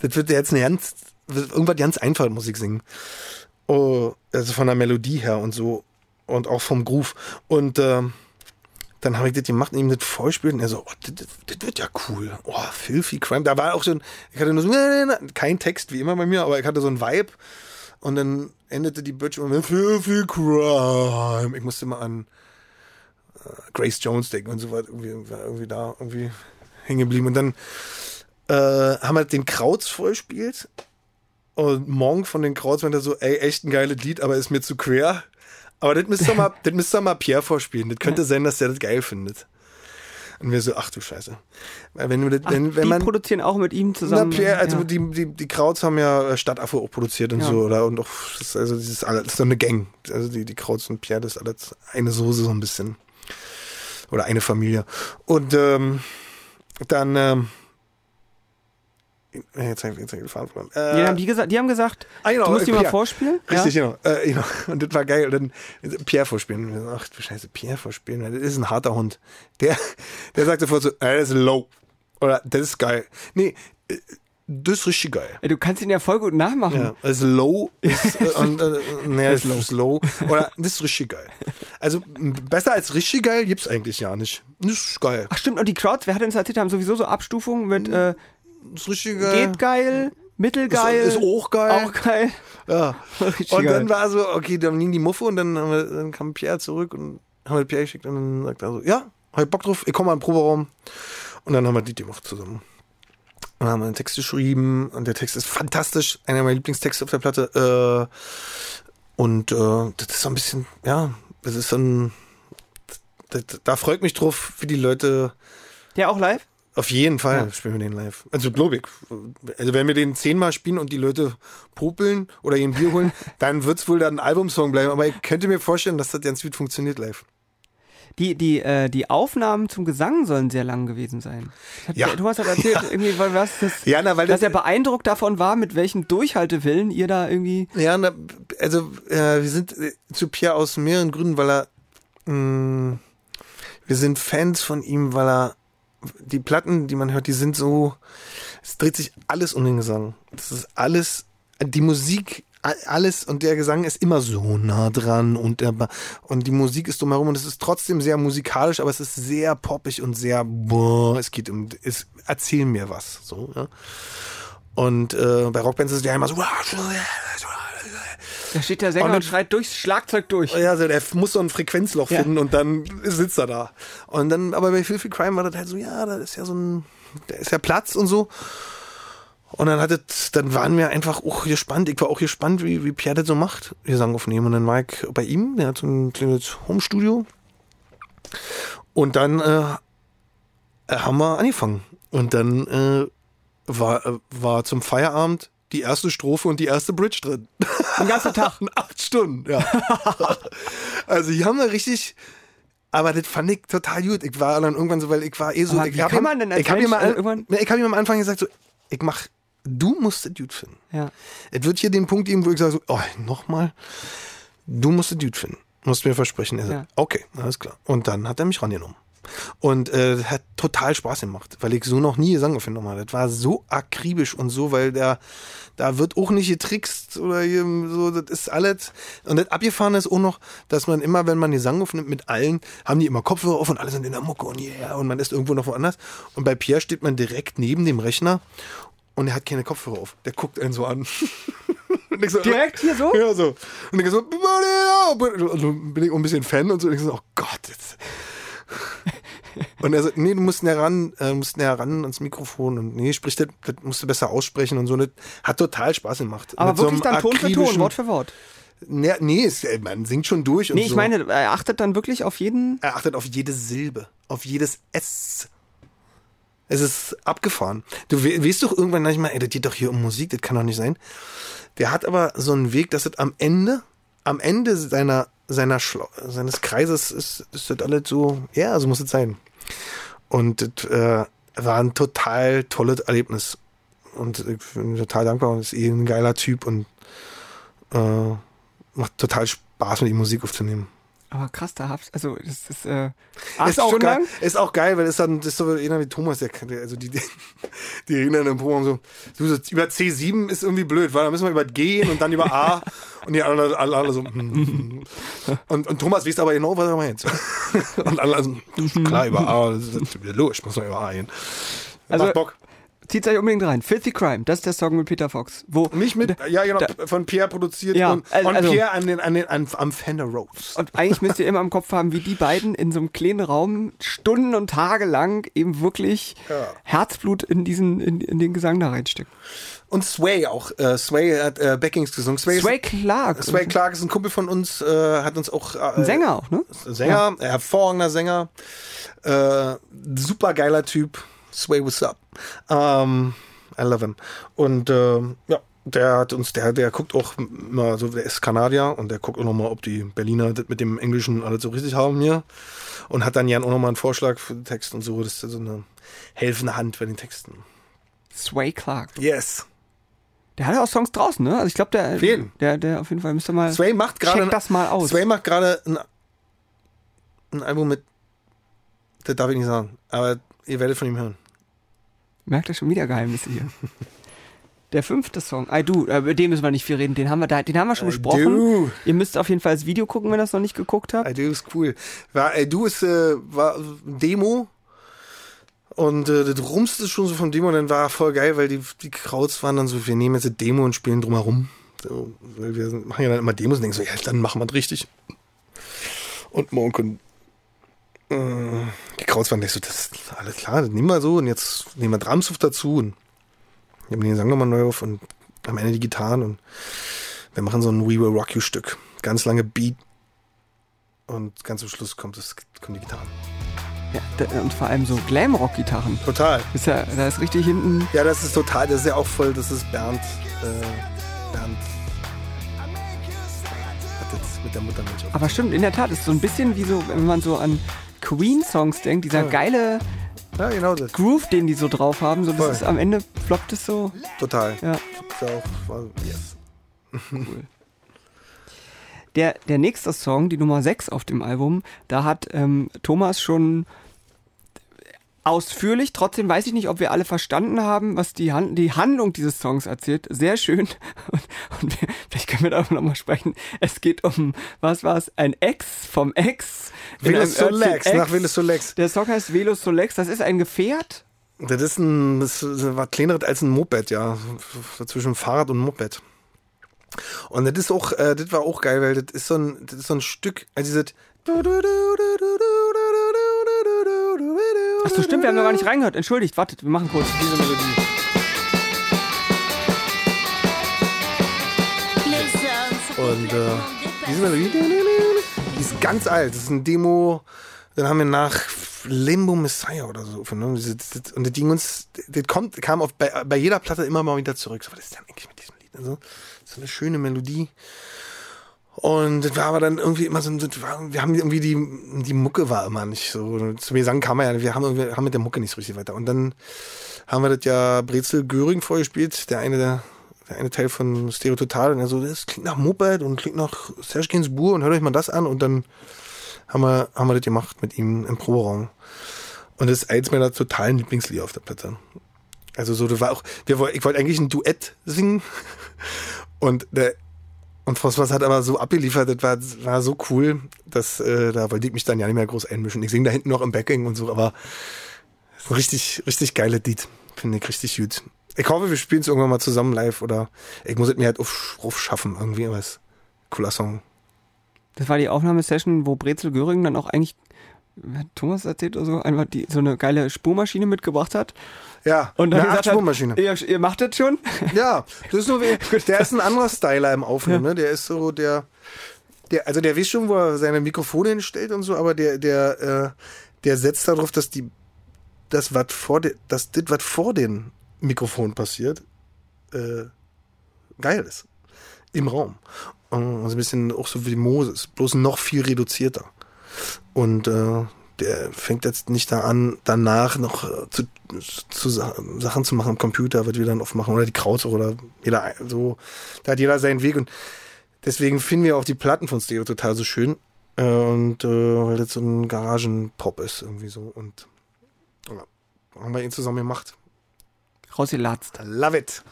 das wird jetzt eine ganz, irgendwas ganz einfach Musik singen. Oh, also von der Melodie her und so und auch vom Groove. Und ähm, dann habe ich das gemacht und ihm das vorgespielt und er so, oh, das, das, wird ja cool. Oh, Filthy Crime. Da war auch so ein, ich hatte nur so, kein Text wie immer bei mir, aber ich hatte so ein Vibe. Und dann endete die Bridge mit Filthy Crime. Ich musste mal an äh, Grace Jones denken und so weiter. Irgendwie, irgendwie da irgendwie hängen geblieben. Und dann äh, haben wir den Krauts vorgespielt. Und morgen von den Krauts meinte er so, ey, echt ein geiles Lied, aber ist mir zu quer. Aber das müsst ihr mal, das müsst ihr mal Pierre vorspielen. Das könnte sein, dass der das geil findet. Und wir so, ach du Scheiße. Wenn, das- Ach, wenn, wenn die man, produzieren auch mit ihm na, zusammen. Pierre, also ja. die, die, die Krauts haben ja äh, Stadtaffe auch produziert und Ja. so, oder? Und auch, das ist, also dieses alles, das ist so eine Gang. Also die, die Krauts und Pierre, das ist alles eine Soße so ein bisschen. Oder eine Familie. Und ähm, dann, ähm, äh, jetzt habe ich jetzt hab ich den Faden verloren. Äh, die, haben die, gesagt, die haben gesagt, Ah, genau, du musst äh, die mal vorspielen. Richtig, Ja? genau. Äh, genau. Und das war geil. Und dann Pierre vorspielen. Ach du Scheiße, Pierre vorspielen. Das ist ein harter Hund. Der, der sagt sofort so, äh, das ist low. Oder das ist geil. Nee, äh, das ist richtig geil. Du kannst ihn ja voll gut nachmachen. Ja, das ist low. Ist, äh, und, äh, nee, das ist low. Oder das ist richtig geil. Also besser als richtig geil gibt's eigentlich ja nicht. Das ist geil. Ach stimmt, und die Crowds, wer hat denn das erzählt, haben sowieso so Abstufungen mit äh, Das ist richtig geil. geht geil, mittelgeil, Ist, ist auch geil. auch geil. Ja. Richtig Und geil. dann war so, okay, dann ging die Muffe und dann, haben wir, dann kam Pierre zurück und haben wir Pierre geschickt und dann sagt er so, ja, hab ich Bock drauf, ich komme mal in den Proberaum. Und dann haben wir die gemacht zusammen. Und dann haben wir einen Text geschrieben und der Text ist fantastisch, einer meiner Lieblingstexte auf der Platte. Äh, und äh, das ist so ein bisschen, ja, das ist so ein, das, da freut mich drauf, wie die Leute Der auch live? Auf jeden Fall Ja. spielen wir den live. Also ich. Also wenn wir den zehnmal spielen und die Leute popeln oder ihr ein Bier holen, dann wird's wohl dann ein Albumsong bleiben. Aber ich könnte mir vorstellen, dass das ganz gut funktioniert live. Die, die, äh, die Aufnahmen zum Gesang sollen sehr lang gewesen sein. Hat, Ja. Du hast halt erzählt, irgendwie, weil was das, Ja, na, weil dass das, er beeindruckt davon war, mit welchem Durchhaltewillen ihr da irgendwie. ja, na, also äh, wir sind äh, zu Pierre aus mehreren Gründen, weil er mh, wir sind Fans von ihm, weil er die Platten, die man hört, die sind so, es dreht sich alles um den Gesang. Das ist alles, die Musik, alles und der Gesang ist immer so nah dran und der, und die Musik ist drumherum und es ist trotzdem sehr musikalisch, aber es ist sehr poppig und sehr, boah, es geht um, es, erzähl mir was, so, ja. Und äh, bei Rockbands ist es ja immer so, Da steht der Sänger Und und, dann- schreit durchs Schlagzeug durch. ja, also der muss so ein Frequenzloch Ja. finden und dann sitzt er da. Und dann, aber bei Filthy Crime war das halt so, ja, da ist ja so ein, da ist ja Platz und so. Und dann hat es, dann waren wir einfach auch gespannt. Ich war auch gespannt, wie, wie Pierre das so macht, Gesang aufnehmen. Und dann war ich bei ihm, der hat so ein kleines Homestudio. Und dann äh, äh, haben wir angefangen. Und dann äh, war, äh, war zum Feierabend die erste Strophe und die erste Bridge drin. Den ganzen Tag. Acht Stunden, ja. also hier haben wir richtig. Aber das fand ich total gut. Ich war dann irgendwann so, weil ich war eh so. Aber ich wie hab kann ihm- man denn als ich hab ihm äh, ich habe ihm am Anfang gesagt, so, ich mach, du musst das gut finden. Ja. Es wird hier den Punkt geben, wo ich sage, so, oh, nochmal, du musst das gut finden. Musst mir versprechen. Er sagt, Ja. okay, alles klar. Und dann hat er mich rangenommen. Und äh, das hat total Spaß gemacht, weil ich so noch nie Gesang gefunden habe. Das war so akribisch und so, weil der, da wird auch nicht getrickst oder so, das ist alles. Und das Abgefahren ist auch noch, dass man immer, wenn man Gesang aufnimmt mit allen, haben die immer Kopfhörer auf und alle sind in der Mucke und yeah, und man ist irgendwo noch woanders. Und bei Pierre steht man direkt neben dem Rechner und er hat keine Kopfhörer auf. Der guckt einen so an. So, Direkt hier so? Ja, so. Und ich so, dann bin ich auch ein bisschen Fan und so. Und ich so, oh Gott, jetzt. Und er so, nee, du musst näher ran, äh, musst näher ran ans Mikrofon und nee, sprich das, das musst du besser aussprechen und so. Das hat total Spaß gemacht. Aber Mit so wirklich einem dann Ton für Ton, Wort für Wort. Nee, nee es, äh, man singt schon durch und Nee, ich so. meine, er achtet dann wirklich auf jeden. Er achtet auf jede Silbe, auf jedes S. Es ist abgefahren. Du we weißt doch irgendwann manchmal, ey, das geht doch hier um Musik, das kann doch nicht sein. Der hat aber so einen Weg, dass es am Ende, am Ende seiner, seiner Schlau seines Kreises ist, ist das alles so, ja, so muss es sein. Und das äh, war ein total tolles Erlebnis. Und ich bin total dankbar und ist eh ein geiler Typ und äh, macht total Spaß, mit ihm Musik aufzunehmen. Aber krass, da hab's. Also, das ist. Äh, Ist auch, Stunden geil, lang. ist auch geil, weil ist dann das ist so einer wie Thomas, der, der also die, die, die reden dann im Programm so, du, so, über C7 ist irgendwie blöd, weil da müssen wir über G und dann über A und die alle, alle, alle so hm. und, und Thomas weiß aber genau, was er meint. Und alle so, klar, über A, das ist logisch, muss man über A gehen. Also- Macht Bock. Zieht euch unbedingt rein. Filthy Crime, das ist der Song mit Peter Fox. Wo Nicht mit, ja genau, Da- von Pierre produziert Ja, und, also- und also- Pierre an den, an den, an, am Fender Rhodes. Und eigentlich müsst ihr immer im Kopf haben, wie die beiden in so einem kleinen Raum Stunden und Tage lang eben wirklich Ja. Herzblut in diesen, in, in den Gesang da reinstecken. Und Sway auch, äh, Sway hat äh, Backings gesungen. Sway, ist- Sway Clark. Sway Clark ist ein Kumpel von uns, äh, hat uns auch. Äh, Ein Sänger auch, ne? Sänger, hervorragender Sänger, äh, super geiler Typ. Sway, what's up? Ähm, I love him. Und ähm, ja, der hat uns, der, der guckt auch immer, so, der ist Kanadier und der guckt auch nochmal, ob die Berliner das mit dem Englischen alles so richtig haben hier. Und hat dann Jan auch nochmal einen Vorschlag für den Text und so. Das ist so eine helfende Hand bei den Texten. Sway Clark. Yes. Der hat ja auch Songs draußen, ne? Also ich glaube, der, jeden. der, der auf jeden Fall müsste mal. Sway macht gerade. Das mal aus. Sway macht gerade ein, ein Album mit. Das darf ich nicht sagen. Aber ihr werdet von ihm hören. Merkt ihr schon wieder Geheimnisse hier. Der fünfte Song, I Do, über den müssen wir nicht viel reden, den haben wir da, den haben wir schon I besprochen. Do. Ihr müsst auf jeden Fall das Video gucken, wenn ihr das noch nicht geguckt habt. I do ist cool. War, I do ist, äh, war Demo. Und äh, das rumste schon so vom Demo, und dann war voll geil, weil die, die Krauts waren dann so, wir nehmen jetzt eine Demo und spielen drumherum. So, weil wir machen ja dann immer Demos und denken so, ja, dann machen wir es richtig. Und und äh, die Krauts waren nicht so, das ist alles klar, das nehmen wir so und jetzt nehmen wir Drumsuff dazu und nehmen den Gesang nochmal neu auf und am Ende die Gitarren und wir machen so ein We Will Rock You Stück. Ganz lange Beat Und ganz zum Schluss kommt das, kommen die Gitarren. Ja, und vor allem so Glamrock-Gitarren. Total. Ist ja, da ist richtig hinten. Ja, das ist total, das ist ja auch voll, das ist Bernd. Äh, Bernd hat jetzt mit der Muttermilch. Aber stimmt, in der Tat, ist so ein bisschen wie so, wenn man so an Queen-Songs denkt, dieser geile Ja, genau das. Groove, den die so drauf haben. So, das Voll. ist am Ende floppt es so. Total. Ja. Ist ja auch, war, yes. Der, der nächste Song, die Nummer 6 auf dem Album, da hat ähm, Thomas schon ausführlich, trotzdem weiß ich nicht, ob wir alle verstanden haben, was die, Han die Handlung dieses Songs erzählt. Sehr schön. Und, und wir, vielleicht können wir darüber nochmal sprechen. Es geht um, was war es, ein Ex vom Ex. Örtchen Solex, Ex. nach Velos Solex. Der Song heißt Velos Solex, das ist ein Gefährt. Das ist ein, das war kleineres als ein Moped, ja. Zwischen Fahrrad und Moped. Und das ist auch, äh, das war auch geil, weil das ist so ein, das ist so ein Stück, also dieses. Ach so, stimmt, wir haben noch gar nicht reingehört. Entschuldigt, wartet, wir machen kurz diese Melodie. Und äh, diese Melodie, die ist ganz alt. Das ist ein Demo. Dann haben wir nach Limbo Messiah oder so. Und das ging uns, das kommt, kam auf, bei, bei jeder Platte immer mal wieder zurück. So, was ist denn eigentlich mit diesem Lied? Also, so eine schöne Melodie. Und das war aber dann irgendwie immer so, war, wir haben irgendwie die, die Mucke war immer nicht so. Zu mir sagen kann man ja, wir haben, irgendwie- haben mit der Mucke nicht so richtig weiter. Und dann haben wir das ja Brezel Göring vorgespielt, der eine der, eine Teil von Stereo Total. Und er so, das klingt nach Moped und klingt nach Serge Gainsbourg und hört euch mal das an. Und dann haben wir, haben wir das gemacht mit ihm im Proberaum. Und das ist eins meiner totalen Lieblingslieder auf der Platte. Also so, das war auch, wir ich wollte eigentlich ein Duett singen. Und der, und François hat aber so abgeliefert, das war, war so cool, dass äh, da wollte ich mich dann ja nicht mehr groß einmischen. Ich singe da hinten noch im Backing und so, aber ein richtig, richtig geiles Lied. Finde ich richtig gut. Ich hoffe, wir spielen es irgendwann mal zusammen live oder ich muss es mir halt auf, aufschaffen irgendwie, aber es ist ein cooler Song. Das war die Aufnahmesession, wo Brezel Göring dann auch eigentlich, Thomas erzählt oder so, einfach die, so eine geile Spurmaschine mitgebracht hat. Ja, Und dann eine gesagt hat, Achtspurmaschine. ihr, ihr macht das schon? Ja, das ist nur, wie- der ist ein anderer Styler im Aufnehmen, ne? Der ist so, der, der, also der weiß schon, wo er seine Mikrofone hinstellt und so, aber der, der, äh, der setzt darauf, dass die, das, was vor, de, dass das, was vor den Mikrofonen passiert, äh, geil ist. Im Raum. Also ein bisschen auch so wie Moses, bloß noch viel reduzierter. Und äh, der fängt jetzt nicht da an, danach noch äh, zu, zu Sa- Sachen zu machen am Computer, wird wir dann oft machen, oder die Krauts oder jeder so, da hat jeder seinen Weg und deswegen finden wir auch die Platten von Stereo total so schön. Äh, Und äh, weil das so ein Garagenpop ist irgendwie so und ja, haben wir ihn zusammen gemacht. Rausgelatzt. Love it.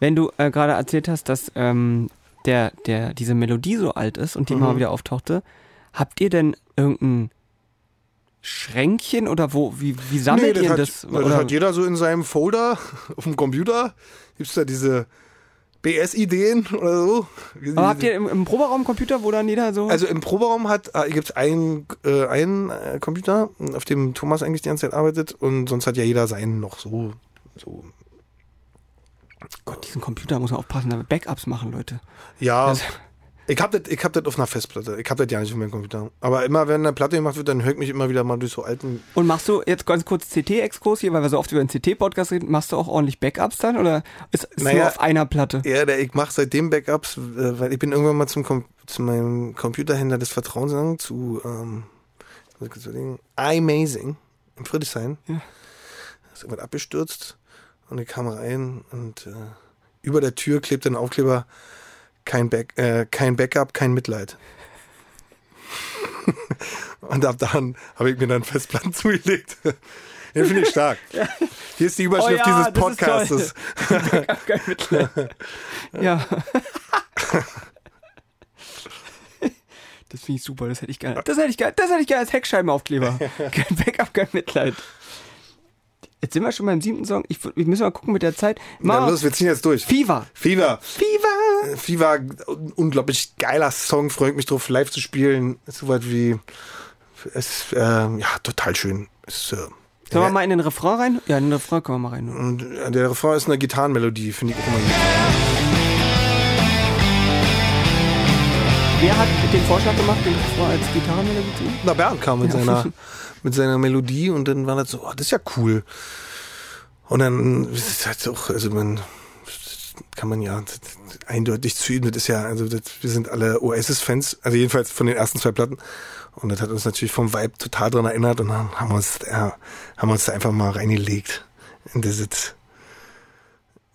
Wenn du äh, gerade erzählt hast, dass ähm, der, der, diese Melodie so alt ist und die immer Mhm. mal wieder auftauchte, habt ihr denn irgendein Schränkchen oder wo, wie, wie sammelt ihr hat, das? das Oder- hat jeder so in seinem Folder auf dem Computer. Gibt's da diese BS-Ideen oder so? aber habt ihr im, im Proberaum-Computer, wo dann jeder so. Also im Proberaum hat äh, gibt's einen äh, einen äh, Computer, auf dem Thomas eigentlich die ganze Zeit arbeitet und sonst hat ja jeder seinen noch so so Gott, diesen Computer muss man aufpassen, da Backups machen, Leute. ja. Also- ich hab das ich hab das auf einer Festplatte. Ich hab das ja nicht auf meinem Computer. Aber immer wenn eine Platte gemacht wird, dann höre ich mich immer wieder mal durch so alten Und machst du jetzt ganz kurz CT-Exkurs hier, weil wir so oft über den CT-Podcast reden, machst du auch ordentlich Backups dann oder ist es nur Naja, auf einer Platte? Ja, ich mache seitdem Backups, äh, weil ich bin irgendwann mal zum Com zu meinem Computerhändler des Vertrauens gegangen, zu ähm, iMazing in Friedrichshain. Ja. Da ist irgendwas abgestürzt und ich kam rein und äh, über der Tür klebte ein Aufkleber kein, Back, äh, kein Backup, kein Mitleid. und ab dann habe ich mir dann Festplatten zugelegt. Den finde ich stark. Hier ist die Überschrift Oh ja, dieses Podcastes. Backup, kein Mitleid. ja. Das finde ich super, das hätte ich gerne. Das hätte ich gerne, das hätte ich gerne als Heckscheibenaufkleber. kein Backup, kein Mitleid. Jetzt sind wir schon beim siebten Song. Ich, wir müssen mal gucken mit der Zeit. Na Mal los, wir ziehen jetzt durch. Fever. Fever. Fever. Fever, un- unglaublich geiler Song, freue ich mich drauf, live zu spielen. Ist soweit wie, es, äh, ja, total schön. Ist, äh, Sollen wir mal in den Refrain rein? Ja, in den Refrain können wir mal rein. und äh, der Refrain ist eine Gitarrenmelodie, finde ich auch immer gut. wer hat den Vorschlag gemacht, den vor als Gitarrenmelodie? Na, Bernd kam mit Ja. seiner, mit seiner Melodie und dann war das so, oh, das ist ja cool. Und dann ist es halt auch, also man, kann man ja eindeutig zu ihm, das ist ja, also das, wir sind alle Oasis-Fans, also jedenfalls von den ersten zwei Platten. Und das hat uns natürlich vom Vibe total dran erinnert und dann haben wir uns, ja, haben wir uns da einfach mal reingelegt in dieses,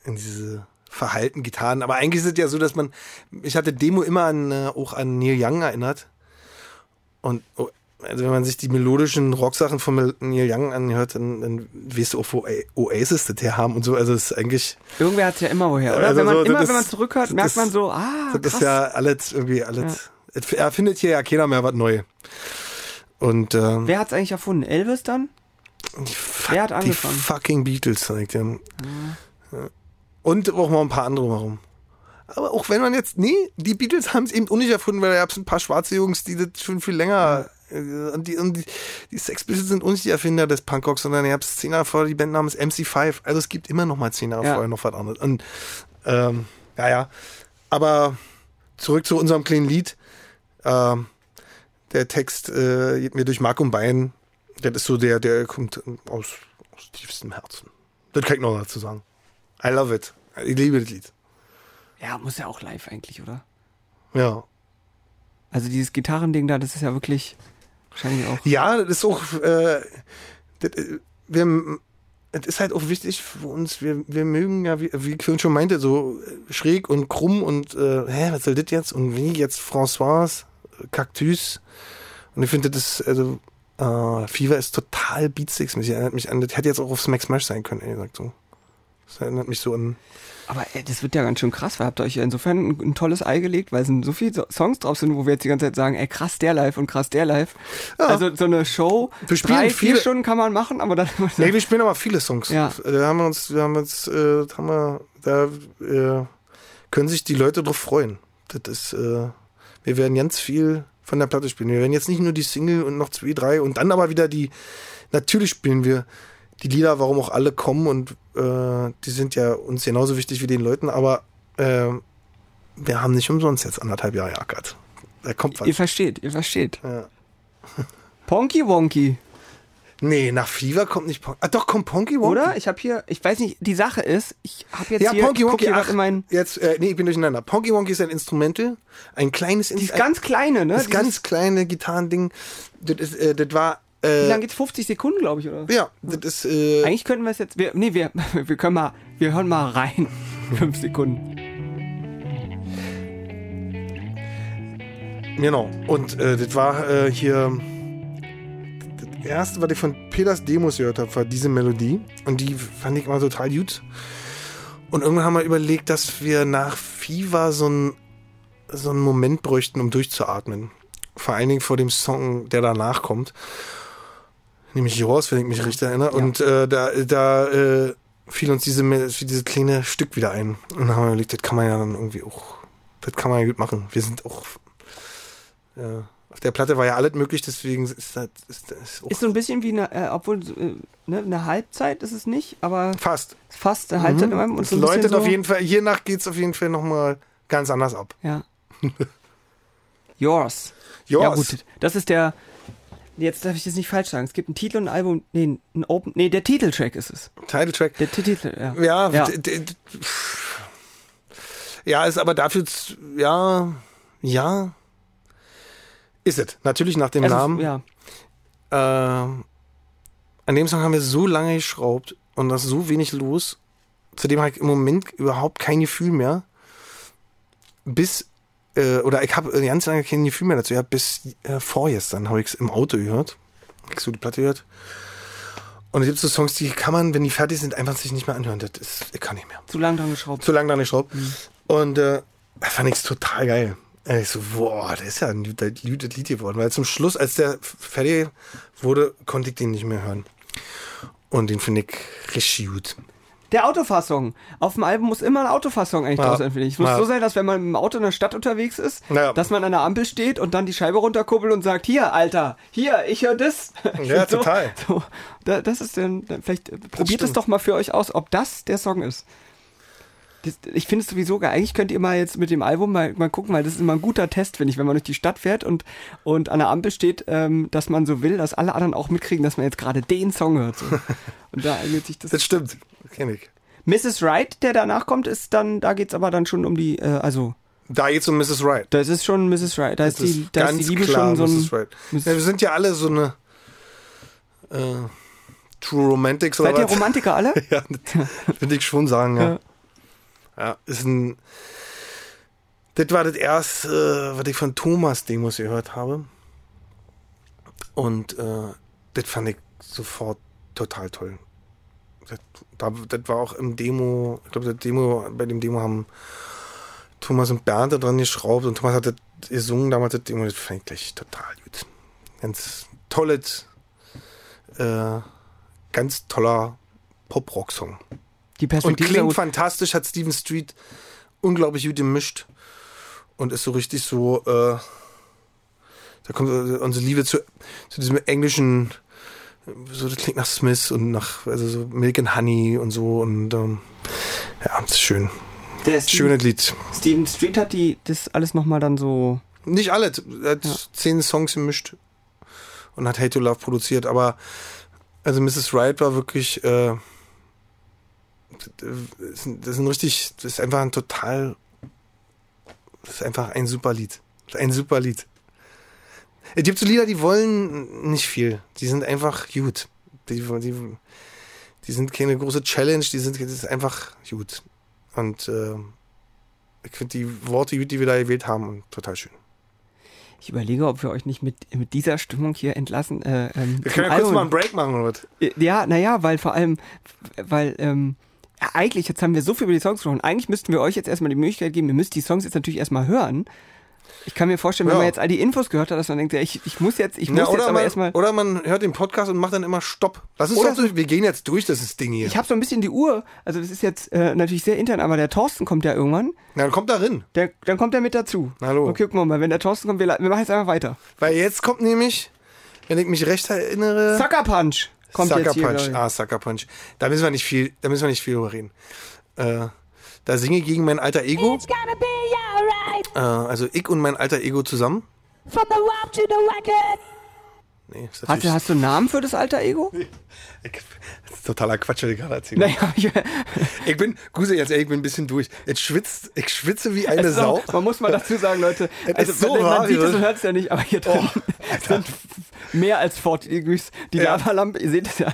in diese Verhalten, Gitarren. Aber eigentlich ist es ja so, dass man, ich hatte Demo immer an, äh, auch an Neil Young erinnert. Und oh, also wenn man sich die melodischen Rocksachen von Neil Young anhört, dann, dann weißt du auch, wo Oasis das her haben und so. Also es ist eigentlich, Irgendwer hat es ja immer woher, oder? Also wenn man, so, immer wenn man zurückhört, merkt man so, ah, das krass. ist ja alles irgendwie alles. Es erfindet hier ja keiner mehr was Neu. Und ähm, Wer hat es eigentlich erfunden? Elvis dann? die, wer hat die angefangen? fucking Beatles zeigt ja. Ja. Und auch mal ein paar andere warum. Aber auch wenn man jetzt, nee, die Beatles haben es eben auch nicht erfunden, weil da gab es ein paar schwarze Jungs, die das schon viel länger, und die, und die, die Sex Pistols sind nicht die Erfinder des Punkrocks, sondern ihr habt zehn Jahre vorher, die Band namens MC5. Also es gibt immer noch mal zehn Jahre Ja. vorher noch was anderes. Und, ähm, ja, ja. Aber zurück zu unserem kleinen Lied. Ähm, der Text äh, geht mir durch Mark und Bein. Das ist so der, der kommt aus, aus tiefstem Herzen. Das kann ich noch dazu sagen. I love it. Ich liebe das Lied. Ja, muss ja auch live eigentlich, oder? Ja. Also dieses Gitarrending da, das ist ja wirklich wahrscheinlich auch. Ja, das ist auch, äh, das, äh, wir, es ist halt auch wichtig für uns, wir, wir mögen ja, wie, wie vorhin schon meinte, so äh, schräg und krumm und, äh, hä, was soll das jetzt? Und wie jetzt François, äh, Cactus. Und ich finde, das, also, äh, Fever ist total Beatsticks-mäßig. Erinnert mich an, das hätte jetzt auch auf Smack Smash sein können, ehrlich gesagt, so. Das erinnert mich so an, Aber ey, das wird ja ganz schön krass, weil habt ihr euch ja insofern ein, ein tolles Ei gelegt, weil es so viele So- Songs drauf sind, wo wir jetzt die ganze Zeit sagen, ey krass der live und krass der live. Also so eine Show, Wir spielen drei, vier viele- Stunden kann man machen, aber dann Nee, wir spielen aber viele Songs. Ja. Da haben wir uns, wir haben uns, äh, haben wir, da äh, können sich die Leute drauf freuen. Das ist, äh, wir werden ganz viel von der Platte spielen. Wir werden jetzt nicht nur die Single und noch zwei, drei und dann aber wieder die, natürlich spielen wir die Lieder, warum auch alle kommen und äh, die sind ja uns genauso wichtig wie den Leuten, aber äh, wir haben nicht umsonst jetzt anderthalb Jahre geackert. Da kommt was. ihr versteht, ihr versteht. Ja. Ponky Wonky, Nee, nach Fever kommt nicht Pon Ah, doch, kommt Ponky Wonky. oder? Ich habe hier, ich weiß nicht, die Sache ist, ich habe jetzt Ja, hier, Ponky guck Wonky, ach, mein, jetzt, äh, nee, ich bin durcheinander. Ponky Wonky ist ein Instrumental, ein kleines die ist Instrumental. ganz kleine, ne? Das ganz kleine Gitarrending. Das ist, äh, das war, Wie äh, lange geht's? 50 Sekunden, glaube ich, oder? ja, das ist, äh, Eigentlich könnten wir es jetzt, wir, nee, wir, wir können mal, wir hören mal rein. Fünf Sekunden. genau. Und äh, das war äh, hier, das erste, was ich von Peters Demos gehört habe, war diese Melodie. Und die fand ich immer total gut. Und irgendwann haben wir überlegt, dass wir nach Fever so ein so einen Moment bräuchten, um durchzuatmen. Vor allen Dingen vor dem Song, der danach kommt. Nämlich Yours, wenn ich mich richtig erinnere. Und äh, da, da äh, fiel uns diese, diese kleine Stück wieder ein. Und dann haben wir überlegt, das kann man ja dann irgendwie auch, das kann man ja gut machen. Wir sind auch, äh, auf der Platte war ja alles möglich, deswegen ist das, ist das auch Ist so ein bisschen wie eine, äh, obwohl äh, ne, eine Halbzeit ist es nicht, aber fast. fast eine Halbzeit. Mhm. Und Es so läutet so, auf jeden Fall, hiernach geht's auf jeden Fall nochmal ganz anders ab. Ja. Yours. Yours. Ja gut, das ist der. Jetzt darf ich das nicht falsch sagen. Es gibt einen Titel und ein Album. Nee, ein Open. Nee, der Titeltrack ist es. Title Track. Der Ti- Titel, ja. Ja, Ja. ja, ist aber dafür, ja, ja, ist es. Natürlich nach dem Also, Namen. Ja. Ähm, an dem Song haben wir so lange geschraubt und da ist so wenig los. Zudem habe ich im Moment überhaupt kein Gefühl mehr. Bis, äh, oder ich habe ganz lange kein Gefühl mehr dazu. Ja, bis äh, vorgestern habe ich es im Auto gehört. Hab ich so die Platte gehört. Und es gibt so Songs, die kann man, wenn die fertig sind, einfach sich nicht mehr anhören. Das ist, ich kann nicht mehr. Zu lang dran geschraubt. Zu lange dran geschraubt. Und äh, da fand ich es total geil. Äh, Ich so, boah, das ist ja ein gutes Lied geworden. Weil zum Schluss, als der fertig wurde, konnte ich den nicht mehr hören. Und den finde ich richtig gut. Der Autofassung. Auf dem Album muss immer ein Autofassung eigentlich Ja. draus sein, finde ich. Es muss Ja. so sein, dass wenn man im Auto in der Stadt unterwegs ist, Ja. dass man an der Ampel steht und dann die Scheibe runterkuppelt und sagt, hier, Alter, hier, ich höre das. Ja, so, total. So, da, das ist denn, vielleicht äh, probiert es stimmt. doch mal für euch aus, ob das der Song ist. Das, ich finde es sowieso geil. Eigentlich könnt ihr mal jetzt mit dem Album mal, mal gucken, weil das ist immer ein guter Test, finde ich, wenn man durch die Stadt fährt und, und an der Ampel steht, ähm, dass man so will, dass alle anderen auch mitkriegen, dass man jetzt gerade den Song hört. So. Und da eignet sich das. Das stimmt. Kenn ich. Mrs. Wright, der danach kommt, ist dann, da geht's aber dann schon um die, äh, also, Da geht's um Mrs. Wright. das ist schon Mrs. Wright. Da ist, Das die, da ist die Liebe klar schon so ein. Mrs. Wright. Ja, wir sind ja alle so eine äh, True Romantics oder Seid ihr was? Romantiker alle? ja, würde ich schon sagen, ja. Ja. Ja, ist ein. Das war das erste, was ich von Thomas Demos gehört habe. Und äh, das fand ich sofort total toll. Das, da, das war auch im Demo, ich glaube, Demo, bei dem Demo haben Thomas und Bernd dran geschraubt und Thomas hat das gesungen damals, das Demo, das fand ich gleich total gut. Ganz tolles, äh, ganz toller Pop-Rock-Song. Die Und Perspektive. klingt gut. fantastisch, hat Steven Street unglaublich gut gemischt und ist so richtig so, äh, da kommt äh, unsere Liebe zu, zu diesem englischen, so das klingt nach Smith und nach, also so Milk and Honey und so und ähm, ja, das ist schön. Der Steven, Schönes Lied. Steven Street hat die, das alles nochmal dann so. Nicht alle, er hat Ja. zehn Songs gemischt und hat Hate to Love produziert, aber also Mrs. Wright war wirklich, äh, das ist ein- richtig, das ist einfach ein total, das ist einfach ein super Lied. Ein super Lied. Es gibt so Lieder, die wollen nicht viel. Die sind einfach gut. Die, die, die sind keine große Challenge, die sind, das ist einfach gut. Und äh, ich finde die Worte gut, die wir da gewählt haben, total schön. Ich überlege, ob wir euch nicht mit, mit dieser Stimmung hier entlassen. Äh, ähm, Wir können ja kurz Album- mal einen Break machen, oder was? Ja, naja, weil vor allem, weil, ähm, ja, eigentlich, jetzt haben wir so viel über die Songs gesprochen, eigentlich müssten wir euch jetzt erstmal die Möglichkeit geben, ihr müsst die Songs jetzt natürlich erstmal hören. Ich kann mir vorstellen, wenn Ja. man jetzt all die Infos gehört hat, dass man denkt, ja, ich, ich muss jetzt, ich muss Ja, jetzt oder, aber man, erstmal. oder man hört den Podcast und macht dann immer Stopp. Lass uns Oder durch, wir gehen jetzt durch, das ist Ding hier. Ich habe so ein bisschen die Uhr, also das ist jetzt äh, natürlich sehr intern, aber der Thorsten kommt ja irgendwann, Na, dann kommt da rein. der, dann kommt er mit dazu. Hallo. Okay, gucken wir mal, wenn der Thorsten kommt, wir, wir machen jetzt einfach weiter. Weil jetzt kommt nämlich, wenn ich mich recht erinnere. Sucker Punch kommt Sucker jetzt hier. Punch. Ah, Sucker Punch. Da müssen wir nicht viel, da müssen wir nicht viel drüber reden. Äh, da singe ich gegen mein alter Ego. It's gonna be alright. Äh, also ich und mein alter Ego zusammen. From the warp to the record. Nee, ist Hast, du, hast du einen Namen für das alter Ego? Das ist totaler Quatsch, was ich gerade erzähle. Naja, ich, Ich bin, Guse, jetzt ehrlich, ich bin ein bisschen durch. Jetzt schwitzt, ich schwitze wie eine auch- Sau. Man muss mal dazu sagen, Leute, also ist so man, man sieht es und hört es ja nicht, aber hier drin sind mehr als 40 Degrees. Die Ja. Lavalampe, ihr seht es ja,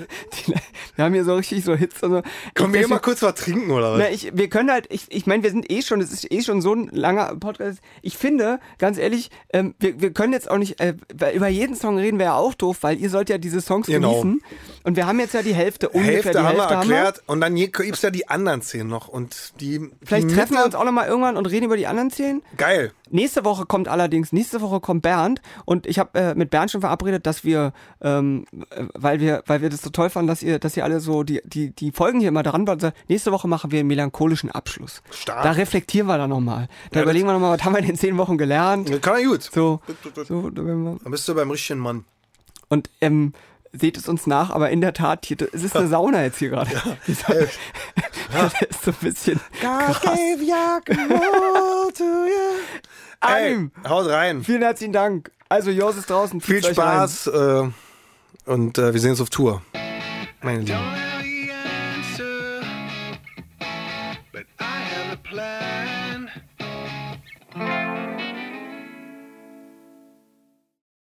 die, wir haben hier so richtig so und so. Können wir hier mal kurz was trinken, oder was? na, ich, wir können halt, ich, ich meine, wir sind eh schon, es ist eh schon so ein langer Podcast. Ich finde, ganz ehrlich, ähm, wir, wir können jetzt auch nicht, äh, weil über jeden Song reden wäre ja auch doof, weil ihr sollt ja diese Songs Genau. genießen. Und wir haben jetzt ja die Hälfte, ungefähr Hälfte die haben Hälfte wir haben wir. erklärt und dann gibt es ja die anderen zehn noch und die Vielleicht die treffen wir uns auch nochmal irgendwann und reden über die anderen zehn. Geil. Nächste Woche kommt allerdings, nächste Woche kommt Bernd und ich habe äh, mit Bernd schon verabredet, dass wir, ähm, äh, weil wir, weil wir das so toll fanden, dass ihr, dass ihr alle so die, die, die Folgen hier immer dran waren. Nächste Woche machen wir einen melancholischen Abschluss. Stark. Da reflektieren wir dann nochmal. Da Ja, überlegen wir nochmal, was haben wir in den zehn Wochen gelernt. Kann ja gut. So, so, Dann bist du beim richtigen Mann. und ähm, seht es uns nach, aber in der Tat, hier, es ist eine Sauna jetzt hier gerade. Dieser- Das ist so ein bisschen krass. Ey, haut rein. vielen herzlichen Dank. Also, Jos ist draußen. Viel. Spaß äh, und äh, wir sehen uns auf Tour. Meine Lieben.